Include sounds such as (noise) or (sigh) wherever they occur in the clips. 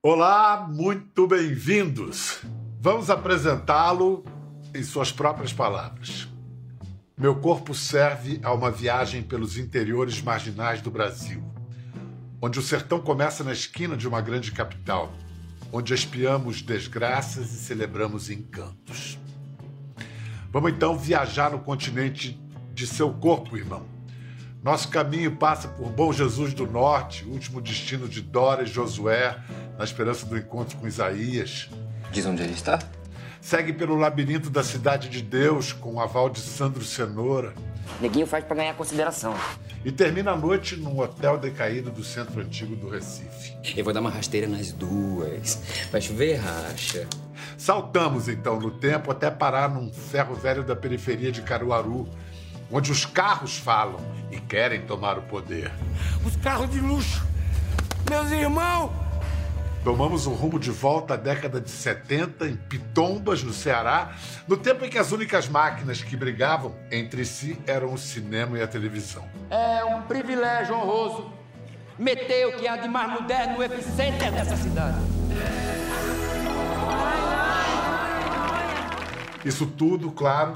Olá, muito bem-vindos. Vamos apresentá-lo em suas próprias palavras. Meu corpo serve a uma viagem pelos interiores marginais do Brasil, onde o sertão começa na esquina de uma grande capital, onde espiamos desgraças e celebramos encantos. Vamos então viajar no continente de seu corpo, irmão. Nosso caminho passa por Bom Jesus do Norte, último destino de Dora e Josué, na esperança do encontro com Isaías. Diz onde ele está? Segue pelo labirinto da Cidade de Deus, com o aval de Sandro Cenoura. Neguinho faz pra ganhar consideração. E termina a noite num hotel decaído do centro antigo do Recife. Eu vou dar uma rasteira nas duas. Vai chover racha. Saltamos então no tempo até parar num ferro velho da periferia de Caruaru, onde os carros falam e querem tomar o poder. Os carros de luxo. Meus irmãos, Tomamos o rumo de volta à década de 70, em Pitombas, no Ceará, no tempo em que as únicas máquinas que brigavam entre si eram o cinema e a televisão. é um privilégio honroso meter o que há de mais moderno no epicenter dessa cidade. Isso tudo, claro,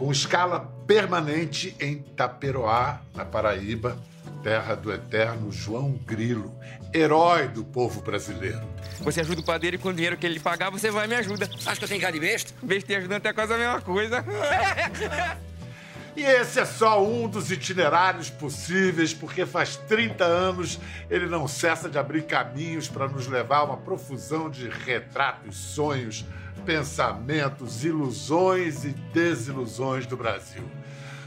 com escala permanente em Taperoá, na Paraíba, terra do eterno João Grilo, herói do povo brasileiro. Você ajuda o padeiro e com o dinheiro que ele pagar, você vai e me ajuda. Acho que eu tenho cara de besta? Besta e ajudante é quase a mesma coisa. (laughs) E esse é só um dos itinerários possíveis, porque faz 30 anos ele não cessa de abrir caminhos para nos levar a uma profusão de retratos, sonhos, pensamentos, ilusões e desilusões do Brasil.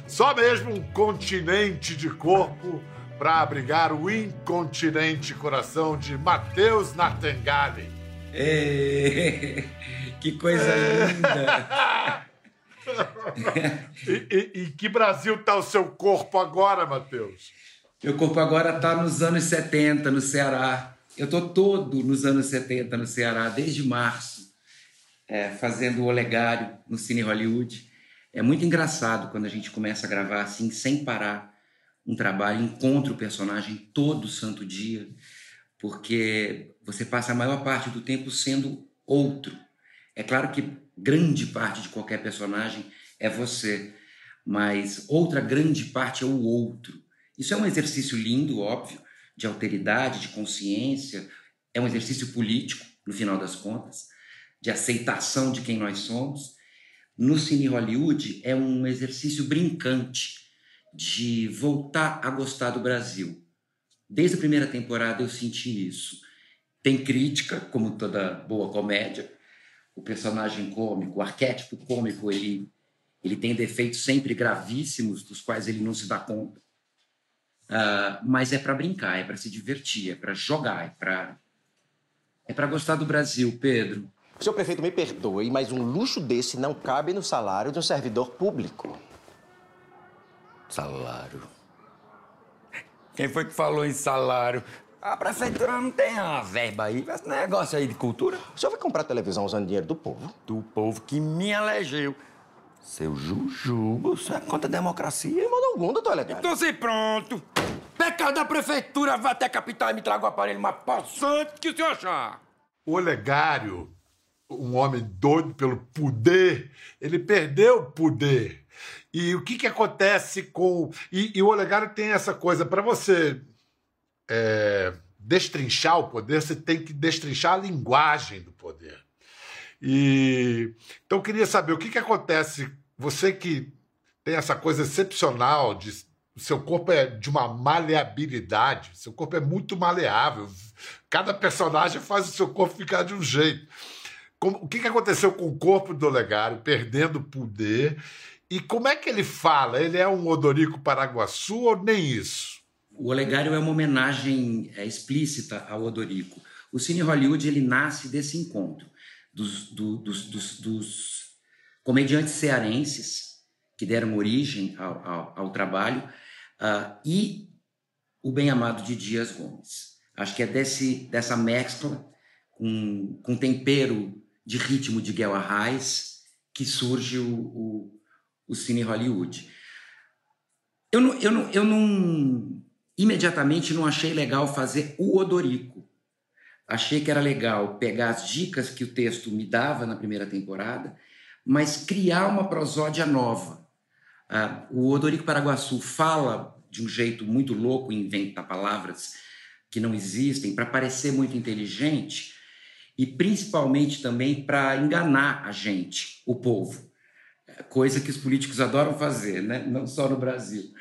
Só mesmo um continente de corpo para abrigar o incontinente coração de Matheus Nartengale. Ê, (laughs) que coisa linda! (laughs) E, e- e que Brasil tá o seu corpo agora, Matheus? Meu corpo agora está nos anos 70, no Ceará. Eu estou todo nos anos 70 no Ceará, desde março, é, fazendo o Olegário no Cine Hollywood. É muito engraçado quando a gente começa a gravar assim, sem parar, um trabalho, encontra o personagem todo santo dia, porque você passa a maior parte do tempo sendo outro. É claro que grande parte de qualquer personagem é você, mas outra grande parte é o outro. Isso é um exercício lindo, óbvio, de alteridade, de consciência, é um exercício político, no final das contas, de aceitação de quem nós somos. No Cine Hollywood é um exercício brincante de voltar a gostar do Brasil. Desde a primeira temporada eu senti isso. Tem crítica, como toda boa comédia. O personagem cômico, o arquétipo cômico, ele, ele tem defeitos sempre gravíssimos, dos quais ele não se dá conta. Ah, mas é para brincar, é para se divertir, é para jogar, é para é para gostar do Brasil, Pedro. Senhor prefeito, me perdoe, mas um luxo desse não cabe no salário de um servidor público. Salário. Quem foi que falou em salário? A prefeitura não tem uma verba aí, esse negócio aí de cultura. O senhor vai comprar televisão usando dinheiro do povo? Do povo que me elegeu. Seu Jujubo, isso é contra a democracia? De modo algum, doutor Olegário. Então, se pronto. Pecado da prefeitura, vá até a capital e me traga o aparelho mais passante que o senhor achar. O Olegário, um homem doido pelo poder, ele perdeu o poder. E o que, que acontece com. E, e o Olegário tem essa coisa, para você é, destrinchar o poder, você tem que destrinchar a linguagem do poder. E então eu queria saber o que, que acontece. Você que tem essa coisa excepcional de o seu corpo é de uma maleabilidade, seu corpo é muito maleável. Cada personagem faz o seu corpo ficar de um jeito. Como- o que, que aconteceu com o corpo do Olegário, perdendo poder? E como é que ele fala? Ele é um Odorico Paraguaçu ou nem isso? O Olegário é uma homenagem é, explícita ao Odorico. O Cine Hollywood ele nasce desse encontro dos, do- dos- dos- dos comediantes cearenses que deram origem ao, ao- ao trabalho ah, e o bem-amado de Dias Gomes. Acho que é desse, dessa mescla com, com tempero de ritmo de Guel Arraes que surge o, o, o Cine Hollywood. Eu não, eu, não, eu não. Imediatamente não achei legal fazer o Odorico. achei que era legal pegar as dicas que o texto me dava na primeira temporada, mas criar uma prosódia nova. Ah, o Odorico Paraguaçu fala de um jeito muito louco, inventa palavras que não existem, para parecer muito inteligente e principalmente também para enganar a gente, o povo. Coisa que os políticos adoram fazer, né? não só no Brasil.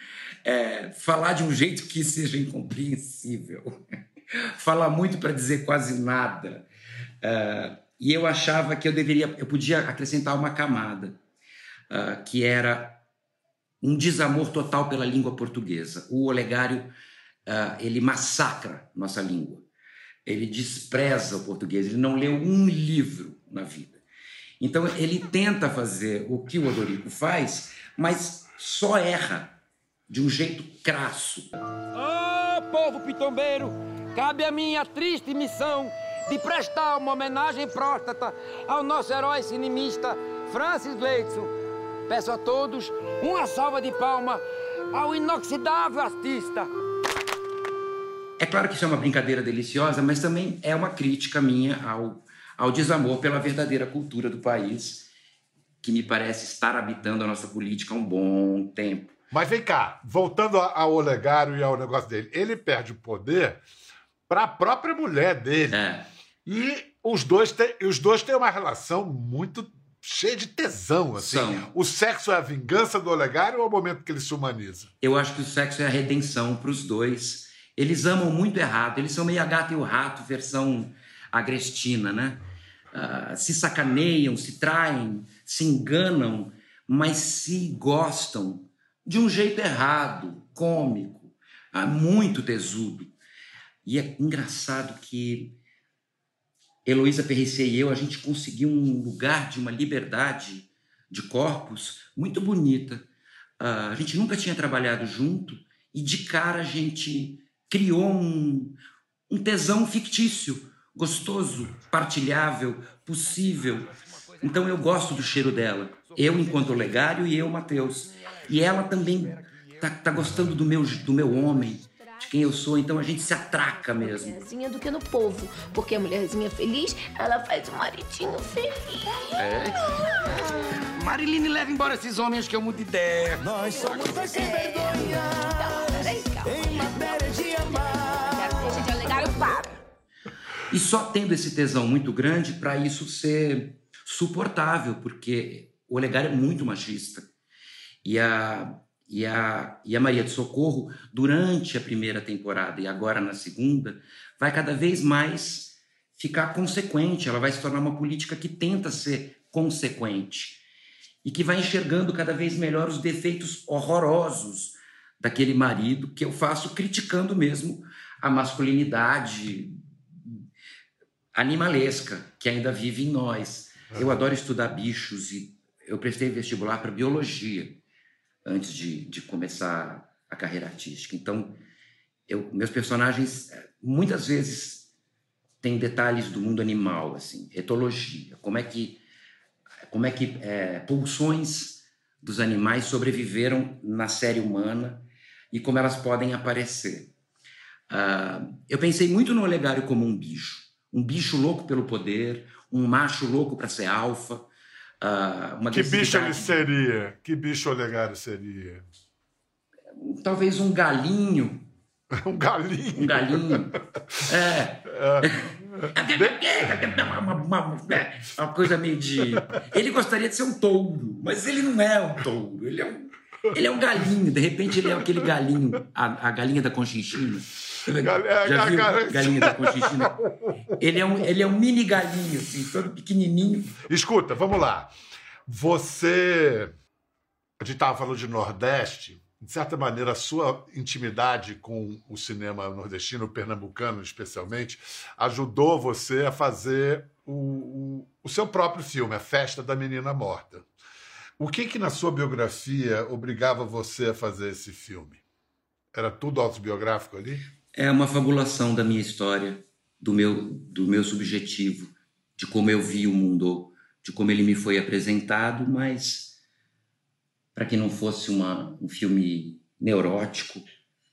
É, falar de um jeito que seja incompreensível. (laughs) falar muito para dizer quase nada. Uh, e eu achava que eu deveria, eu podia acrescentar uma camada, uh, que era um desamor total pela língua portuguesa. O Olegário, uh, ele massacra nossa língua. Ele despreza o português, ele não leu um livro na vida. Então ele tenta fazer o que o Odorico faz, mas só erra de um jeito crasso. Ô oh, povo pitombeiro, cabe a minha triste missão de prestar uma homenagem próstata ao nosso herói cinemista Francis Leidson. Peço a todos uma salva de palma ao inoxidável artista. É claro que isso é uma brincadeira deliciosa, mas também é uma crítica minha ao, ao desamor pela verdadeira cultura do país, que me parece estar habitando a nossa política há um bom tempo. Mas vem cá, voltando ao Olegário e ao negócio dele, ele perde o poder para a própria mulher dele. É. E os dois, têm, os dois têm uma relação muito cheia de tesão. Assim. São. O sexo é a vingança do Olegário ou é o momento que ele se humaniza? Eu acho que o sexo é a redenção para os dois. Eles amam muito errado. Eles são meio a gata e o rato, versão agrestina, né? Uh, se sacaneiam, se traem, se enganam, mas se gostam de um jeito errado, cômico, uh, muito tesudo. E é engraçado que Heloísa Perricer e eu, a gente conseguiu um lugar de uma liberdade de corpos muito bonita. Uh, a gente nunca tinha trabalhado junto e de cara a gente criou um, um tesão fictício, gostoso, partilhável, possível. Então eu gosto do cheiro dela. Eu enquanto Legário e eu, Mateus. E ela também tá, tá gostando do meu, do meu homem de quem eu sou, então a gente se atraca mesmo. Mulherzinha do que no povo, porque a mulherzinha feliz, ela faz o maridinho feliz. É. Mariline leva embora esses homens que eu mudo de ideia. Nós somos dois sem vergonha E só tendo esse tesão muito grande para isso ser suportável, porque o Olegário é muito machista. E a, e a, e a Maria de Socorro, durante a primeira temporada e agora na segunda, vai cada vez mais ficar consequente. Ela vai se tornar uma política que tenta ser consequente e que vai enxergando cada vez melhor os defeitos horrorosos daquele marido que eu faço criticando mesmo a masculinidade animalesca que ainda vive em nós. Eu adoro estudar bichos e eu prestei vestibular para biologia antes de, de começar a carreira artística. Então, eu, meus personagens eh, muitas vezes têm detalhes do mundo animal, assim, etologia, como é que como é que é, pulsões dos animais sobreviveram na série humana e como elas podem aparecer. Uh, eu pensei muito no Olegário como um bicho, um bicho louco pelo poder, um macho louco para ser alfa, Uh, que bicho ele seria? Que bicho Olegário seria? Talvez um galinho. (laughs) um galinho? Um galinho. (laughs) É. é. (laughs) Uma, uma, uma, coisa meio de. Ele gostaria de ser um touro, mas ele não é um touro. Ele é um, ele é um galinho. De repente, ele é aquele galinho, a, a galinha da Conchinchina. É, Já viu galinha da Conchinchina? (laughs) Ele é, um, ele é um mini galinho, assim, todo pequenininho. Escuta, vamos lá. Você... A gente estava falando de Nordeste. De certa maneira, a sua intimidade com o cinema nordestino, pernambucano especialmente, ajudou você a fazer o, o, o seu próprio filme, A Festa da Menina Morta. O que que na sua biografia obrigava você a fazer esse filme? Era tudo autobiográfico ali? É uma fabulação da minha história, do meu, do meu subjetivo, de como eu vi o mundo, de como ele me foi apresentado, mas para que não fosse uma, um filme neurótico,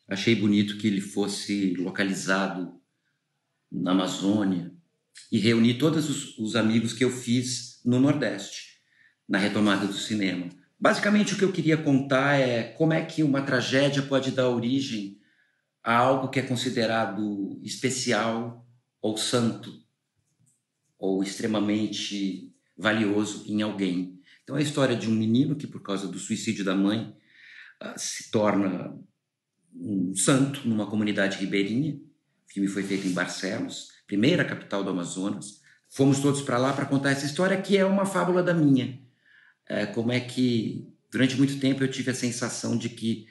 achei bonito que ele fosse localizado na Amazônia, e reuni todos os, os amigos que eu fiz no Nordeste, na retomada do cinema. Basicamente, o que eu queria contar é como é que uma tragédia pode dar origem a algo que é considerado especial ou santo, ou extremamente valioso em alguém. Então, é a história de um menino que, por causa do suicídio da mãe, ah, se torna um santo numa comunidade ribeirinha. O filme foi feito em Barcelos, primeira capital do Amazonas. Fomos todos para lá para contar essa história, que é uma fábula da minha. É, como é que, durante muito tempo, eu tive a sensação de que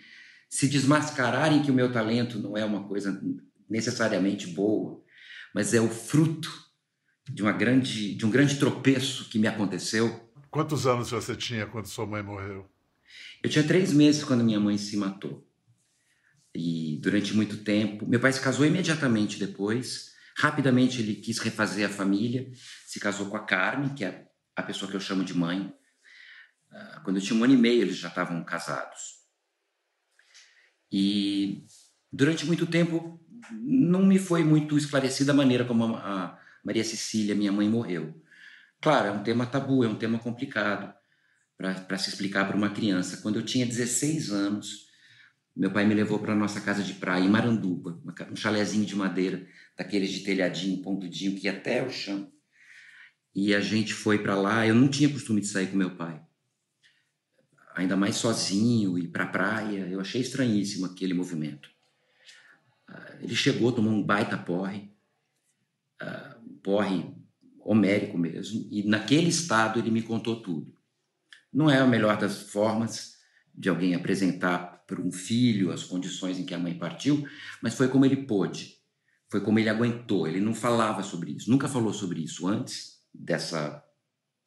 se desmascararem que o meu talento não é uma coisa necessariamente boa, mas é o fruto de uma grande de um grande tropeço que me aconteceu. Quantos anos você tinha quando sua mãe morreu? Eu tinha três meses quando minha mãe se matou. E durante muito tempo, meu pai se casou imediatamente depois. Rapidamente ele quis refazer a família, se casou com a Carmen, que é a pessoa que eu chamo de mãe. Ah, quando eu tinha um ano e meio, eles já estavam casados. E durante muito tempo não me foi muito esclarecida a maneira como a Maria Cecília, minha mãe, morreu. Claro, é um tema tabu, é um tema complicado para se explicar para uma criança. Quando eu tinha 16 anos, meu pai me levou para nossa casa de praia em Maranduba, um chalezinho de madeira, daqueles de telhadinho, pontudinho, que ia até o chão. E a gente foi para lá. Eu não tinha costume de sair com meu pai ainda mais sozinho, ir para a praia. Eu achei estranhíssimo aquele movimento. Ah, ele chegou, tomou um baita porre, ah, um porre homérico mesmo, e naquele estado ele me contou tudo. Não é a melhor das formas de alguém apresentar para um filho as condições em que a mãe partiu, mas foi como ele pôde, foi como ele aguentou. Ele não falava sobre isso, nunca falou sobre isso antes dessa,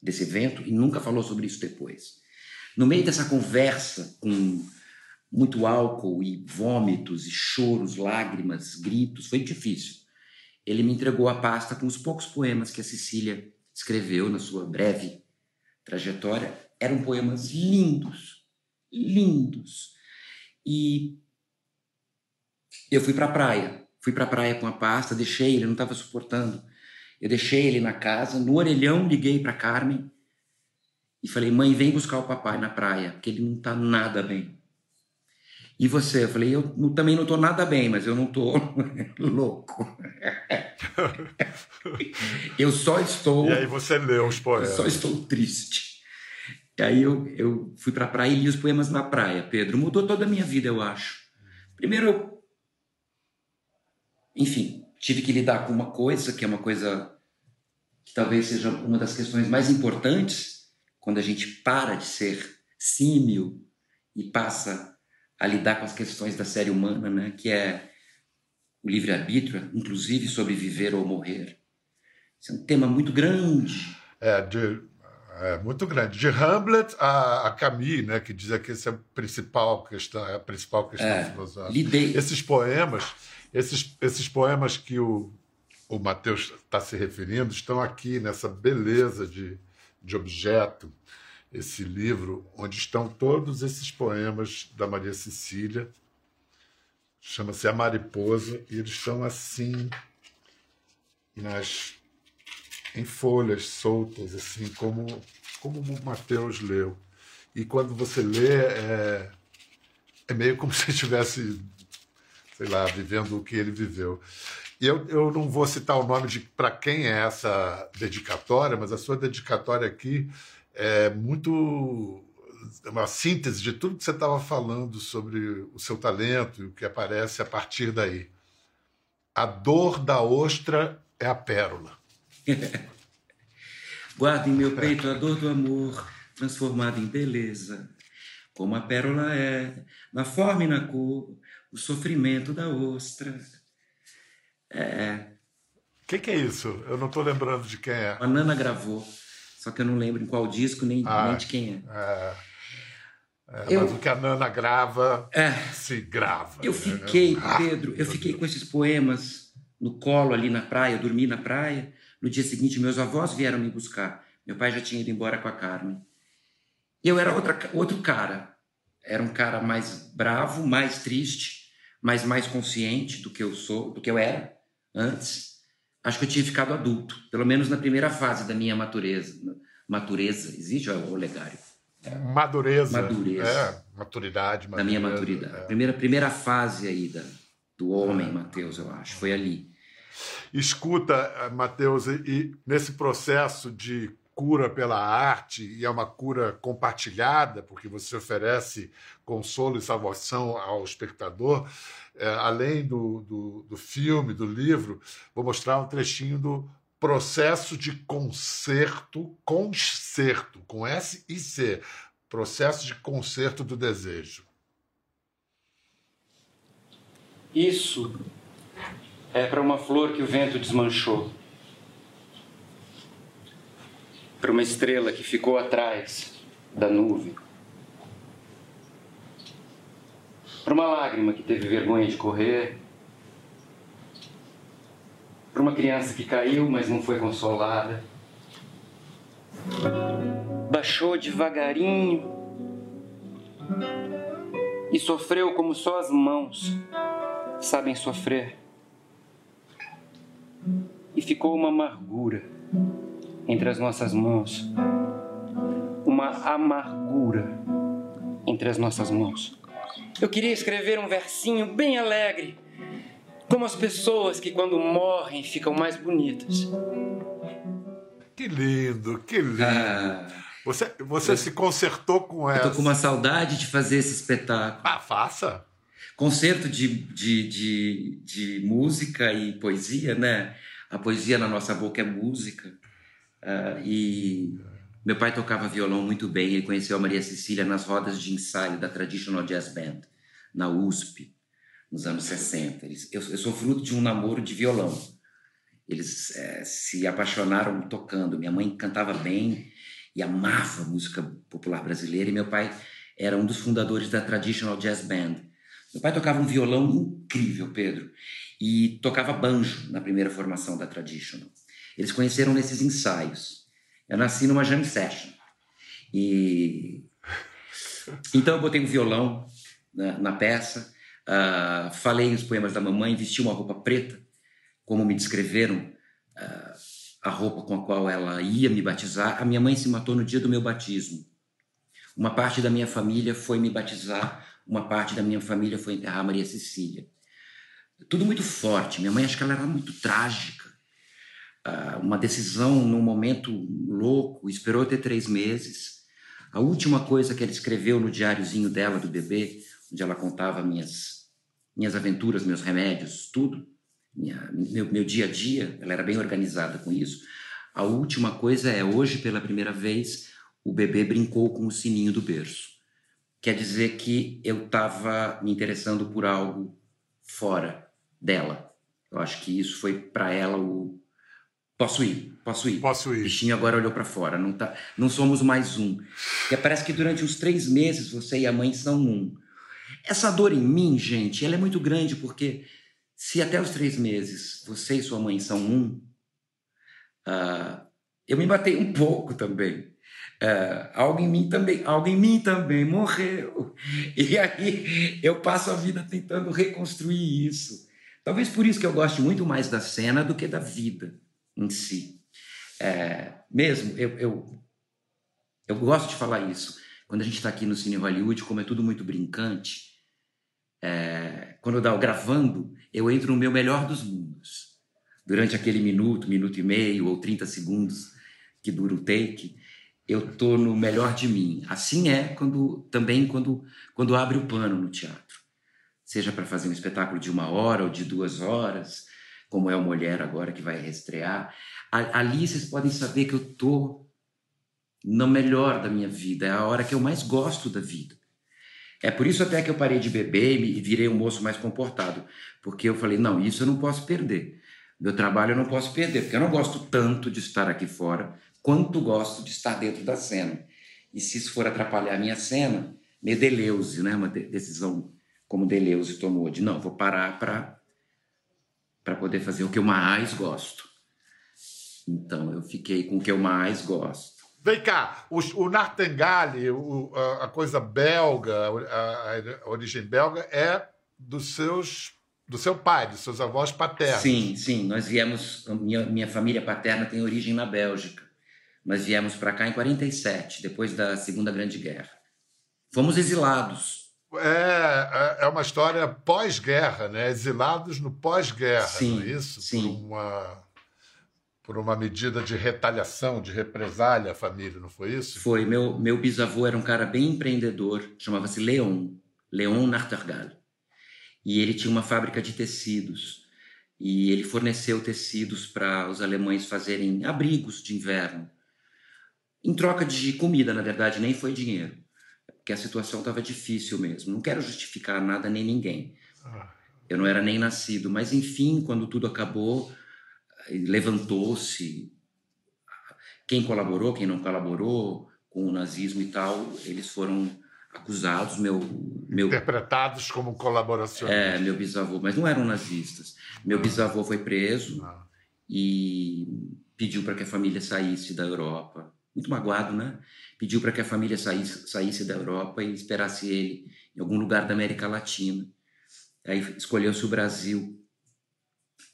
desse evento e nunca falou sobre isso depois. No meio dessa conversa, com muito álcool e vômitos e choros, lágrimas, gritos, foi difícil. Ele me entregou a pasta com os poucos poemas que a Cecília escreveu na sua breve trajetória. Eram poemas lindos, lindos. E eu fui para a praia. Fui para a praia com a pasta, deixei ele, não estava suportando. Eu deixei ele na casa, no orelhão liguei para Carmen e falei, mãe, vem buscar o papai na praia, porque ele não está nada bem. E você? Eu falei, eu também não estou nada bem, mas eu não estou (laughs) louco. (laughs) eu só estou. E aí você leu os poemas. Eu só estou triste. E aí eu, eu fui para a praia e li os poemas na praia, Pedro. Mudou toda a minha vida, eu acho. Primeiro, eu. Enfim, tive que lidar com uma coisa que é uma coisa que talvez seja uma das questões mais importantes quando a gente para de ser símil e passa a lidar com as questões da série humana, né? que é o livre-arbítrio, inclusive sobre viver ou morrer. Isso é um tema muito grande. É, de, é muito grande. De Hamlet a, a Camus, né, que diz que essa é a principal questão, é a principal questão é, filosófica. Lidei. Esses poemas, esses, esses poemas que o, o Mateus está se referindo, estão aqui nessa beleza de, de objeto, esse livro onde estão todos esses poemas da Maria Cecília. Chama-se A Mariposa e eles estão assim nas em folhas soltas, assim como como o Mateus leu. E quando você lê, é, é meio como (laughs) se estivesse, sei lá, vivendo o que ele viveu. E eu, eu não vou citar o nome de para quem é essa dedicatória, mas a sua dedicatória aqui é muito uma síntese de tudo que você estava falando sobre o seu talento e o que aparece a partir daí. A dor da ostra é a pérola. (laughs) Guarda em meu peito a dor do amor, transformada em beleza. Como a pérola é, na forma e na cor, o sofrimento da ostra. É. O que, que, é isso? Eu não estou lembrando de quem é. A Nana gravou, só que eu não lembro em qual disco nem, ah, nem de quem é. é. é eu, mas o que a Nana grava é, se grava. Eu fiquei, ah, Pedro, eu fiquei com esses poemas no colo ali na praia, dormi na praia. No dia seguinte, meus avós vieram me buscar. Meu pai já tinha ido embora com a Carmen. E eu era outra, outro cara. Era um cara mais bravo, mais triste, mas mais consciente do que eu sou, do que eu era antes. acho que eu tinha ficado adulto, pelo menos na primeira fase da minha matureza. Matureza, existe o olegário? Madureza. Madureza. É, maturidade. Da minha maturidade. é. Primeira, primeira fase aí da, do homem, Mateus, eu acho, foi ali. Escuta, eh, Matheus, e, e nesse processo de cura pela arte, e é uma cura compartilhada, porque você oferece consolo e salvação ao espectador, eh, além do, do, do filme, do livro, vou mostrar um trechinho do processo de concerto, concerto, com S e C, processo de concerto do desejo. Isso é para uma flor que o vento desmanchou. Para uma estrela que ficou atrás da nuvem. Para uma lágrima que teve vergonha de correr. Para uma criança que caiu, mas não foi consolada. Baixou devagarinho e sofreu como só as mãos sabem sofrer. E ficou uma amargura entre as nossas mãos. Uma amargura entre as nossas mãos. Eu queria escrever um versinho bem alegre, como as pessoas que quando morrem ficam mais bonitas. Que lindo, que lindo. Ah, Você, você se concertou com eu essa. tô com uma saudade de fazer esse espetáculo. Ah, faça. Concerto de, de, de, de música e poesia, né? A poesia na nossa boca é música. Ah, e meu pai tocava violão muito bem. Ele conheceu a Maria Cecília nas rodas de ensaio da Traditional Jazz Band, na USP, nos anos 60. Eles, eu, eu sou fruto de um namoro de violão. Eles eh, se apaixonaram tocando. Minha mãe cantava bem e amava música popular brasileira, e meu pai era um dos fundadores da Traditional Jazz Band. Meu pai tocava um violão incrível, Pedro, e tocava banjo na primeira formação da Traditional. Eles conheceram nesses ensaios. Eu nasci numa jam session. E então eu botei um violão na, na peça, ah, falei os poemas da mamãe, vesti uma roupa preta, como me descreveram ah, a roupa com a qual ela ia me batizar. A minha mãe se matou no dia do meu batismo. Uma parte da minha família foi me batizar, uma parte da minha família foi enterrar Maria Cecília. Tudo muito forte. Minha mãe, acho que ela era muito trágica. Ah, uma decisão num momento louco, esperou ter três meses. A última coisa que ela escreveu no diáriozinho dela, do bebê, onde ela contava minhas, minhas aventuras, meus remédios, tudo, minha, meu, meu dia a dia, ela era bem organizada com isso. A última coisa é, hoje, pela primeira vez, o bebê brincou com o sininho do berço. Quer dizer que eu estava me interessando por algo fora dela. Eu acho que isso foi para ela o. Posso ir, posso ir. Posso ir. O bichinho agora olhou para fora. Não, tá, não somos mais um. E parece que durante uns três meses você e a mãe são um. Essa dor em mim, gente, ela é muito grande porque se até os três meses você e sua mãe são um, ah, eu me batei um pouco também. Ah, algo em mim também, algo em mim também morreu. E aí eu passo a vida tentando reconstruir isso. Talvez por isso que eu goste muito mais da cena do que da vida em si. É, mesmo, eu, eu, eu gosto de falar isso. Quando a gente está aqui no Cine Hollywood, como é tudo muito brincante, é, quando eu estou gravando, eu entro no meu melhor dos mundos. Durante aquele minuto, minuto e meio ou 30 segundos que dura o take, eu tô no melhor de mim. Assim é quando também quando quando abre o pano no teatro, seja para fazer um espetáculo de uma hora ou de duas horas, como é o Mulher agora que vai reestrear. Ali vocês podem saber que eu tô no melhor da minha vida, é a hora que eu mais gosto da vida. É por isso até que eu parei de beber e virei um moço mais comportado, porque eu falei, não, isso eu não posso perder. Meu trabalho eu não posso perder, porque eu não gosto tanto de estar aqui fora quanto gosto de estar dentro da cena. E se isso for atrapalhar a minha cena, meio Deleuze, né? Uma de- decisão como Deleuze tomou, de não, vou parar para para poder fazer o que eu mais gosto. Então eu fiquei com o que eu mais gosto. Vem cá, o, o Nartangale, o- a, a coisa belga, a, a origem belga, é dos seus do seu pai, dos seus avós paternos. Sim, sim. Nós viemos. Minha, minha família paterna tem origem na Bélgica. Nós viemos para cá em 47, depois da Segunda Grande Guerra. Fomos exilados. É, é- é uma história pós-guerra, né? Exilados no pós-guerra, Sim, não é isso? sim. Por uma, por uma medida de retaliação, de represália à família, não foi isso? Foi. Meu, meu bisavô era um cara bem empreendedor, chamava-se Leon. Leon Nartergal. E ele tinha uma fábrica de tecidos. E ele forneceu tecidos para os alemães fazerem abrigos de inverno. Em troca de comida, na verdade, nem foi dinheiro. Porque a situação estava difícil mesmo. Não quero justificar nada nem ninguém. Eu não era nem nascido. Mas, enfim, quando tudo acabou, eh, levantou-se. Quem colaborou, quem não colaborou com o nazismo e tal, eles foram acusados. Meu, meu, Interpretados como colaboracionistas. é, meu bisavô, mas não eram nazistas. Meu bisavô foi preso e pediu para que a família saísse da Europa. Muito magoado, né? Pediu para que a família saísse, saísse da Europa e esperasse ele em algum lugar da América Latina. Aí escolheu-se o Brasil.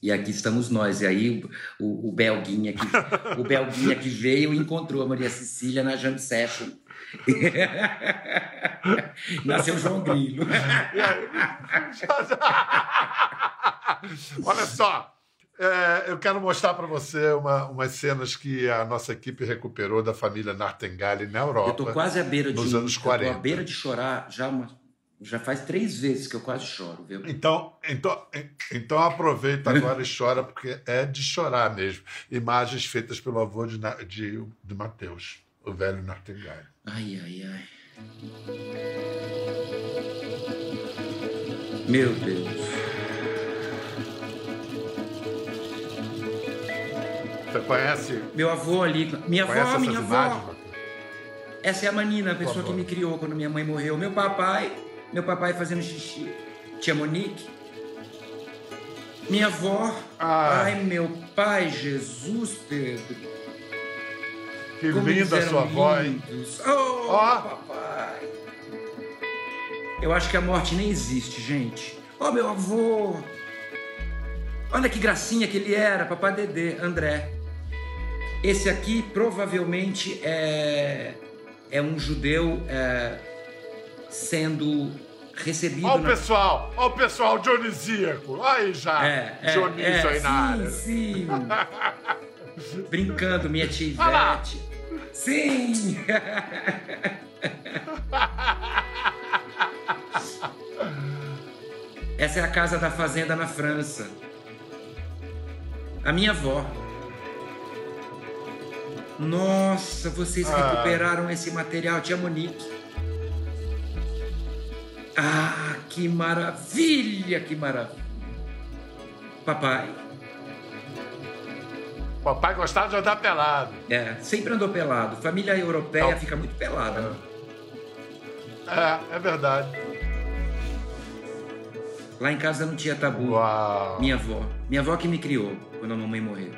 E aqui estamos nós. E aí o, o, Belguinha que o Belguinha que veio e encontrou a Maria Cecília na Jam Session. (laughs) Nasceu João Grilo. (laughs) (laughs) Olha só, é, eu quero mostrar para você uma, umas cenas que a nossa equipe recuperou da família Nartengali na Europa. Eu tô quase à beira de nos anos eu tô à 40. beira de chorar já uma- já faz três vezes que eu quase choro, viu? Então, então, então aproveita agora e chora, porque é de chorar mesmo. Imagens feitas pelo avô de, de, de Mateus, o velho Nartengali. Ai, ai, ai. Meu Deus. Você conhece? Meu avô ali, minha avó, minha imagens, avó. Essa é a Manina, a pessoa avó. que me criou quando minha mãe morreu. Meu papai, meu papai fazendo xixi. Tia Monique. Minha avó. Ah. Ai, meu pai, Jesus, Pedro. Que Como linda sua voz. lindos. Oh, Ó. papai. Eu acho que a morte nem existe, gente. Ó, meu avô. Olha que gracinha que ele era, papai Dedê, André. Esse aqui provavelmente é, é um judeu é, sendo recebido Olha o na... pessoal, olha o pessoal dionisíaco. Aí já, É, é, Dionísio é, aí na área. sim, sim. (laughs) Brincando, minha tia. Ivete. Sim! (laughs) Essa é a casa da fazenda na França. A minha avó. Nossa, vocês Ah. recuperaram esse material, tia Monique. Ah, que maravilha, que maravilha. Papai. Papai gostava de andar pelado. É, sempre andou pelado. Família europeia Não. fica muito pelada. né? É, é verdade. Lá em casa não tinha tabu. Uau. Minha avó. Minha avó que me criou quando a mamãe morreu.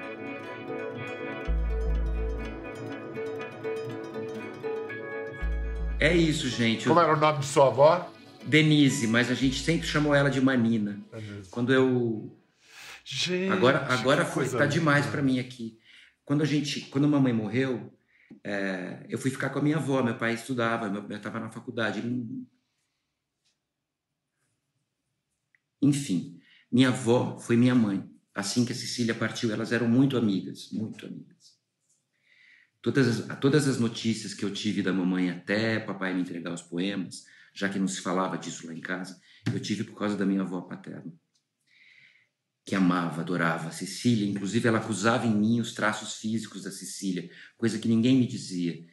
É isso, gente. Como era o nome de sua avó? Denise, mas a gente sempre chamou ela de Manina. Quando eu Gente, Agora, agora foi, tá demais pra mim aqui. Quando a gente, quando a mamãe morreu, é, eu fui ficar com a minha avó. Meu pai estudava, meu pai estava na faculdade. ele Enfim, minha avó foi minha mãe. Assim que a Cecília partiu, elas eram muito amigas, muito amigas. Todas as, todas as notícias que eu tive da mamãe até papai me entregar os poemas, já que não se falava disso lá em casa, eu tive por causa da minha avó paterna que amava, adorava a Cecília. Inclusive, ela acusava em mim os traços físicos da Cecília, coisa que ninguém me dizia.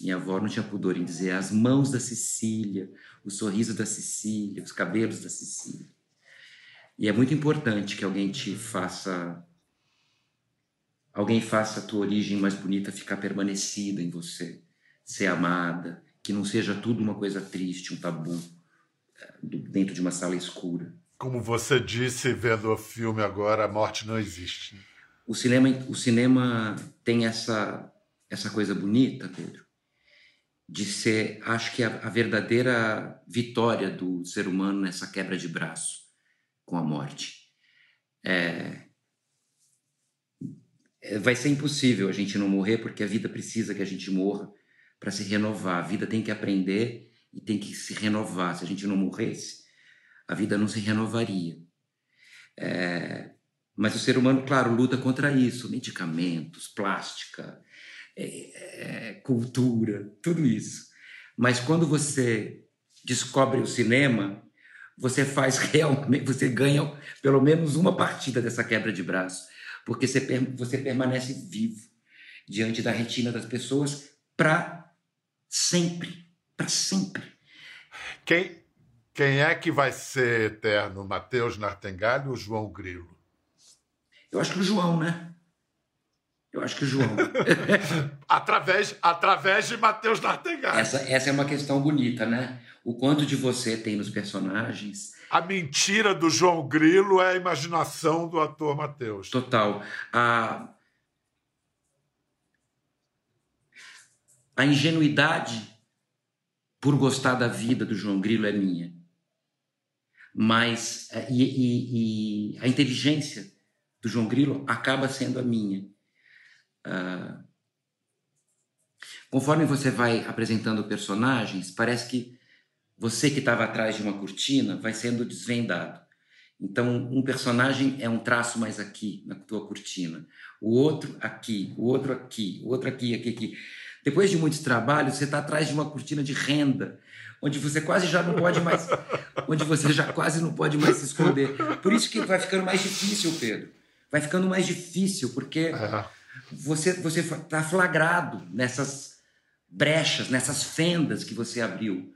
Minha avó não tinha pudor em dizer as mãos da Cecília, o sorriso da Cecília, os cabelos da Cecília. E é muito importante que alguém te faça. Alguém faça a tua origem mais bonita ficar permanecida em você, ser amada, que não seja tudo uma coisa triste, um tabu, eh, dentro de uma sala escura. Como você disse vendo o filme agora, a morte não existe. O cinema, o cinema tem essa, essa coisa bonita, Pedro, de ser, acho que a, a verdadeira vitória do ser humano nessa quebra de braço. com a morte. É, vai ser impossível a gente não morrer porque a vida precisa que a gente morra para se renovar. A vida tem que aprender e tem que se renovar. Se a gente não morresse, a vida não se renovaria. É, mas o ser humano, claro, luta contra isso: medicamentos, plástica, é, é, cultura, tudo isso. Mas quando você descobre o cinema, você faz (laughs) realmente, você ganha pelo menos uma partida dessa quebra de braço, porque você, você permanece vivo diante da retina das pessoas para sempre, para sempre. Quem, quem é que vai ser eterno, Matheus Nartengalho ou João Grilo? Eu acho que o João, né? Eu acho que o João. (laughs) através, através de Matheus Nartengalho. Essa, essa é uma questão bonita, né? O quanto de você tem nos personagens. A mentira do João Grilo é a imaginação do ator Matheus. Total. A, a ingenuidade por gostar da vida do João Grilo é minha. Mas é, e, e, e a inteligência do João Grilo acaba sendo a minha. Uh, conforme você vai apresentando personagens, parece que você que estava atrás de uma cortina vai sendo desvendado. Então, um personagem é um traço mais aqui na tua cortina, o outro aqui, o outro aqui, o outro aqui, aqui, aqui. Depois de muitos trabalhos, você está atrás de uma cortina de renda, onde você quase já não pode mais, (laughs) onde você já quase não pode mais se esconder. Por isso que vai ficando mais difícil, Pedro. Vai ficando mais difícil porque você você está flagrado nessas brechas, nessas fendas que você abriu.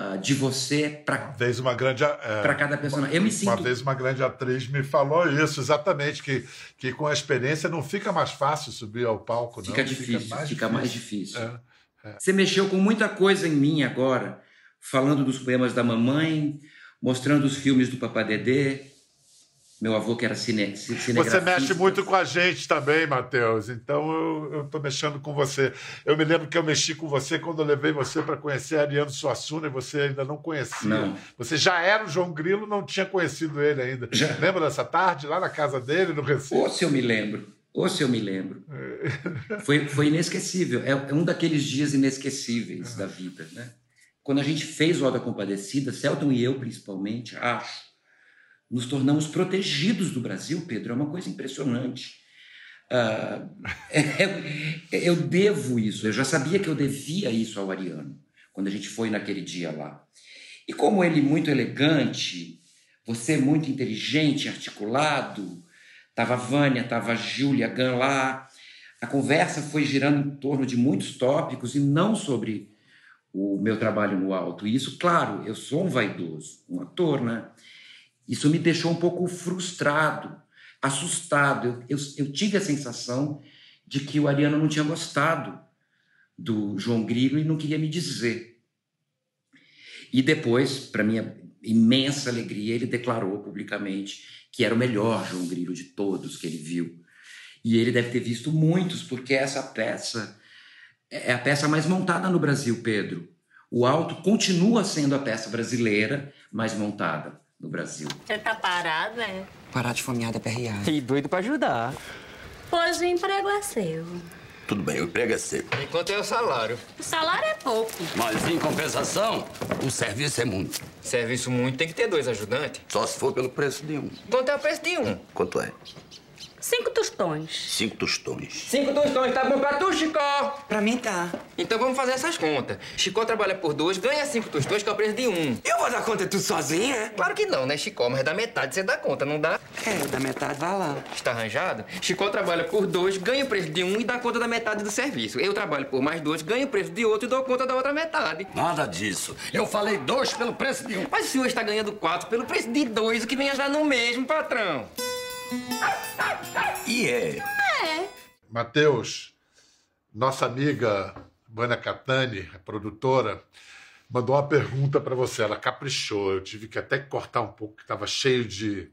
Uh, de você para uma é, para cada personagem. Eu me sinto uma vez uma grande atriz me falou isso exatamente que que com a experiência não fica mais fácil subir ao palco, fica não. difícil, fica mais fica difícil. Mais difícil. É, é. Você mexeu com muita coisa em mim agora, falando dos poemas da mamãe, mostrando os filmes do Papadedê, meu avô que era cine, Você mexe muito com a gente também, Matheus. Então eu estou mexendo com você. Eu me lembro que eu mexi com você quando eu levei você para conhecer Ariano Suassuna e você ainda não conhecia. Não. Você já era o João Grilo, não tinha conhecido ele ainda. Já. Lembra dessa tarde, lá na casa dele, no Recife? Ou se eu me lembro. Ou se eu me lembro. foi, foi inesquecível. É, é, um daqueles dias inesquecíveis da vida. Né? Quando a gente fez o Alda Compadecida, Celton e eu principalmente, acho nos tornamos protegidos do Brasil, Pedro, é uma coisa impressionante. Uh, eu devo isso, eu já sabia que eu devia isso ao Ariano, quando a gente foi naquele dia lá. E como ele muito elegante, você muito inteligente, articulado, estava a Vânia, estava a Júlia Gan lá, a conversa foi girando em torno de muitos tópicos e não sobre o meu trabalho no alto. E isso, claro, eu sou um vaidoso, um ator, né? Isso me deixou um pouco frustrado, assustado. Eu, eu, eu tive a sensação de que o Ariano não tinha gostado do João Grilo e não queria me dizer. E depois, para minha imensa alegria, ele declarou publicamente que era o melhor João Grilo de todos que ele viu. E ele deve ter visto muitos, porque essa peça é a peça mais montada no Brasil, Pedro. O Alto continua sendo a peça brasileira mais montada no Brasil. Você tá parado, né? Parar de fomear da PRA. E doido pra ajudar. Pois o emprego é seu. Tudo bem, o emprego é seu. Enquanto é o salário. O salário é pouco. Mas, em compensação, o serviço é muito. Serviço muito tem que ter dois ajudantes. Só se for pelo preço de um. Quanto é o preço de um? Quanto é? Cinco tostões. Cinco tostões. Cinco tostões, tá bom pra tu, Chicó? Pra mim tá. Então vamos fazer essas contas. Chicó trabalha por dois, ganha cinco tostões, que é o preço de um. Eu vou dar conta tudo sozinha? Claro que não, né, Chicó? Mas da metade você dá conta, não dá? É, da metade vai lá. Está arranjado? Chicó trabalha por dois, ganha o preço de um e dá conta da metade do serviço. Eu trabalho por mais dois, ganho o preço de outro e dou conta da outra metade. Nada disso. Eu falei dois pelo preço de um. Mas o senhor está ganhando quatro pelo preço de dois, o que vem a dar no mesmo, patrão. E é. É. Matheus, nossa amiga Vânia Catani, a produtora, mandou uma pergunta para você. Ela caprichou. Eu tive que até cortar um pouco, que estava cheio de.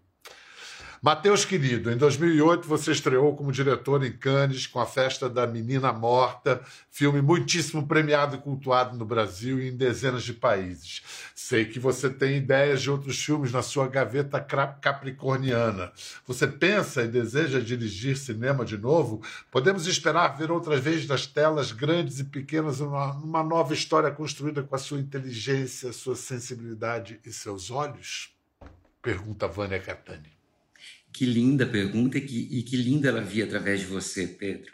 Mateus querido, em 2008 você estreou como diretor em Cannes com a Festa da Menina Morta, filme muitíssimo premiado e cultuado no Brasil e em dezenas de países. Sei que você tem ideias de outros filmes na sua gaveta capricorniana. Você pensa e deseja dirigir cinema de novo? Podemos esperar ver outras vezes das telas grandes e pequenas uma, uma nova história construída com a sua inteligência, sua sensibilidade e seus olhos? Pergunta Vânia Catani. Que linda pergunta e que, e que linda ela via através de você, Pedro.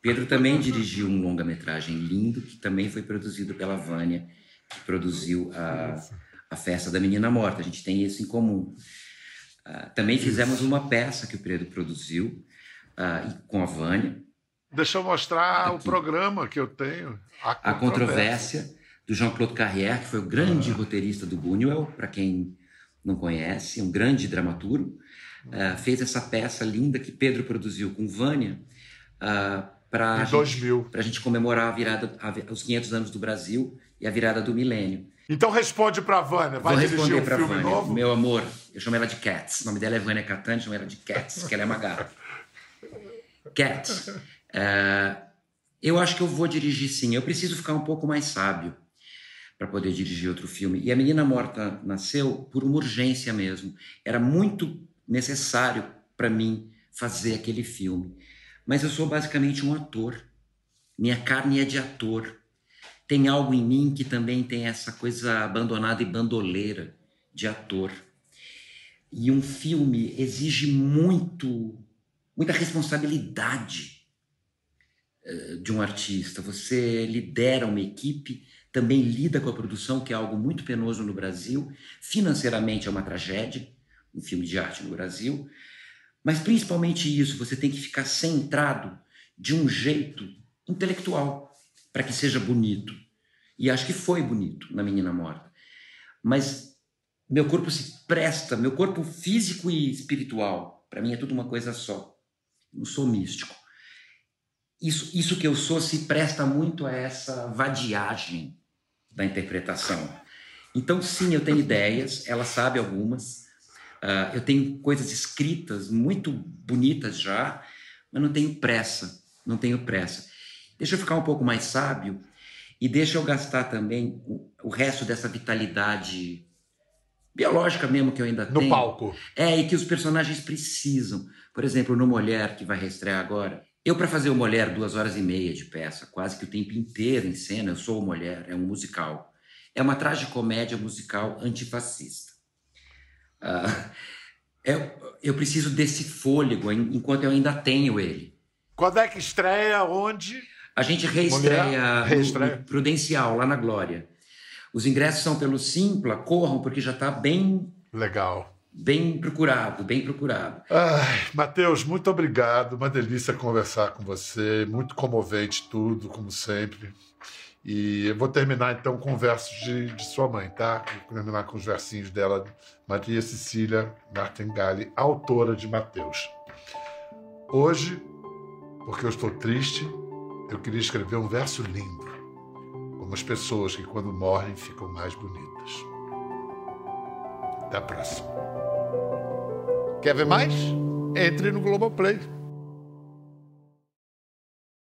Pedro também dirigiu um longa-metragem lindo que também foi produzido pela Vânia, que produziu a, a Festa da Menina Morta. A gente tem isso em comum. Uh, também fizemos uma peça que o Pedro produziu uh, com a Vânia. Deixa eu mostrar Aqui. o programa que eu tenho. A Controvérsia, a controvérsia do Jean-Claude Carrière, que foi o grande ah. roteirista do Buñuel, para quem não conhece, um grande dramaturgo. Uh, fez essa peça linda que Pedro produziu com Vânia uh, para a gente comemorar a virada, a, os 500 anos do Brasil e a virada do milênio. Então responde para Vânia. Vai Vou responder um para Vânia. Novo? Meu amor, eu chamo ela de Cats. O nome dela é Vânia Catani, chamo ela de Cats, que ela é uma gata. Cats. Uh, eu acho que eu vou dirigir sim. Eu preciso ficar um pouco mais sábio para poder dirigir outro filme. E A Menina Morta nasceu por uma urgência mesmo. Era muito necessário para mim fazer aquele filme. Mas eu sou basicamente um ator. Minha carne é de ator. Tem algo em mim que também tem essa coisa abandonada e bandoleira de ator. E um filme exige muito, muita responsabilidade uh, de um artista. Você lidera uma equipe, também lida com a produção, que é algo muito penoso no Brasil. Financeiramente é uma tragédia um filme de arte no Brasil. Mas principalmente isso, você tem que ficar centrado de um jeito intelectual para que seja bonito. E acho que foi bonito na Menina Morta. Mas meu corpo se presta, meu corpo físico e espiritual, para mim é tudo uma coisa só. Não sou místico. Isso, isso que eu sou se presta muito a essa vadiagem da interpretação. Então, sim, eu tenho ideias, ela sabe algumas, Uh, eu tenho coisas escritas muito bonitas já, mas não tenho pressa, não tenho pressa. Deixa eu ficar um pouco mais sábio e deixa eu gastar também o, o resto dessa vitalidade biológica mesmo que eu ainda no tenho. No palco. É, e que os personagens precisam. Por exemplo, no Mulher, que vai reestrear agora, eu, para fazer o Mulher, duas horas e meia de peça, quase que o tempo inteiro em cena, eu sou o Mulher, é um musical. É uma tragicomédia musical antifascista. Uh, eu, eu preciso desse fôlego enquanto eu ainda tenho ele. Quando é que estreia? Onde? A gente reestreia, reestreia. No, no Prudencial, lá na Glória. Os ingressos são pelo Simpla, corram, porque já está bem. Legal. Bem procurado, bem procurado. Ai, Matheus, muito obrigado. Uma delícia conversar com você. Muito comovente tudo, como sempre. E eu vou terminar então com versos de, de sua mãe, tá? Vou terminar com os versinhos dela, Maria Cecília Martengali, autora de Mateus. Hoje, porque eu estou triste, eu queria escrever um verso lindo, como as pessoas que quando morrem ficam mais bonitas. Até a próxima. Quer ver mais? Entre no Globoplay.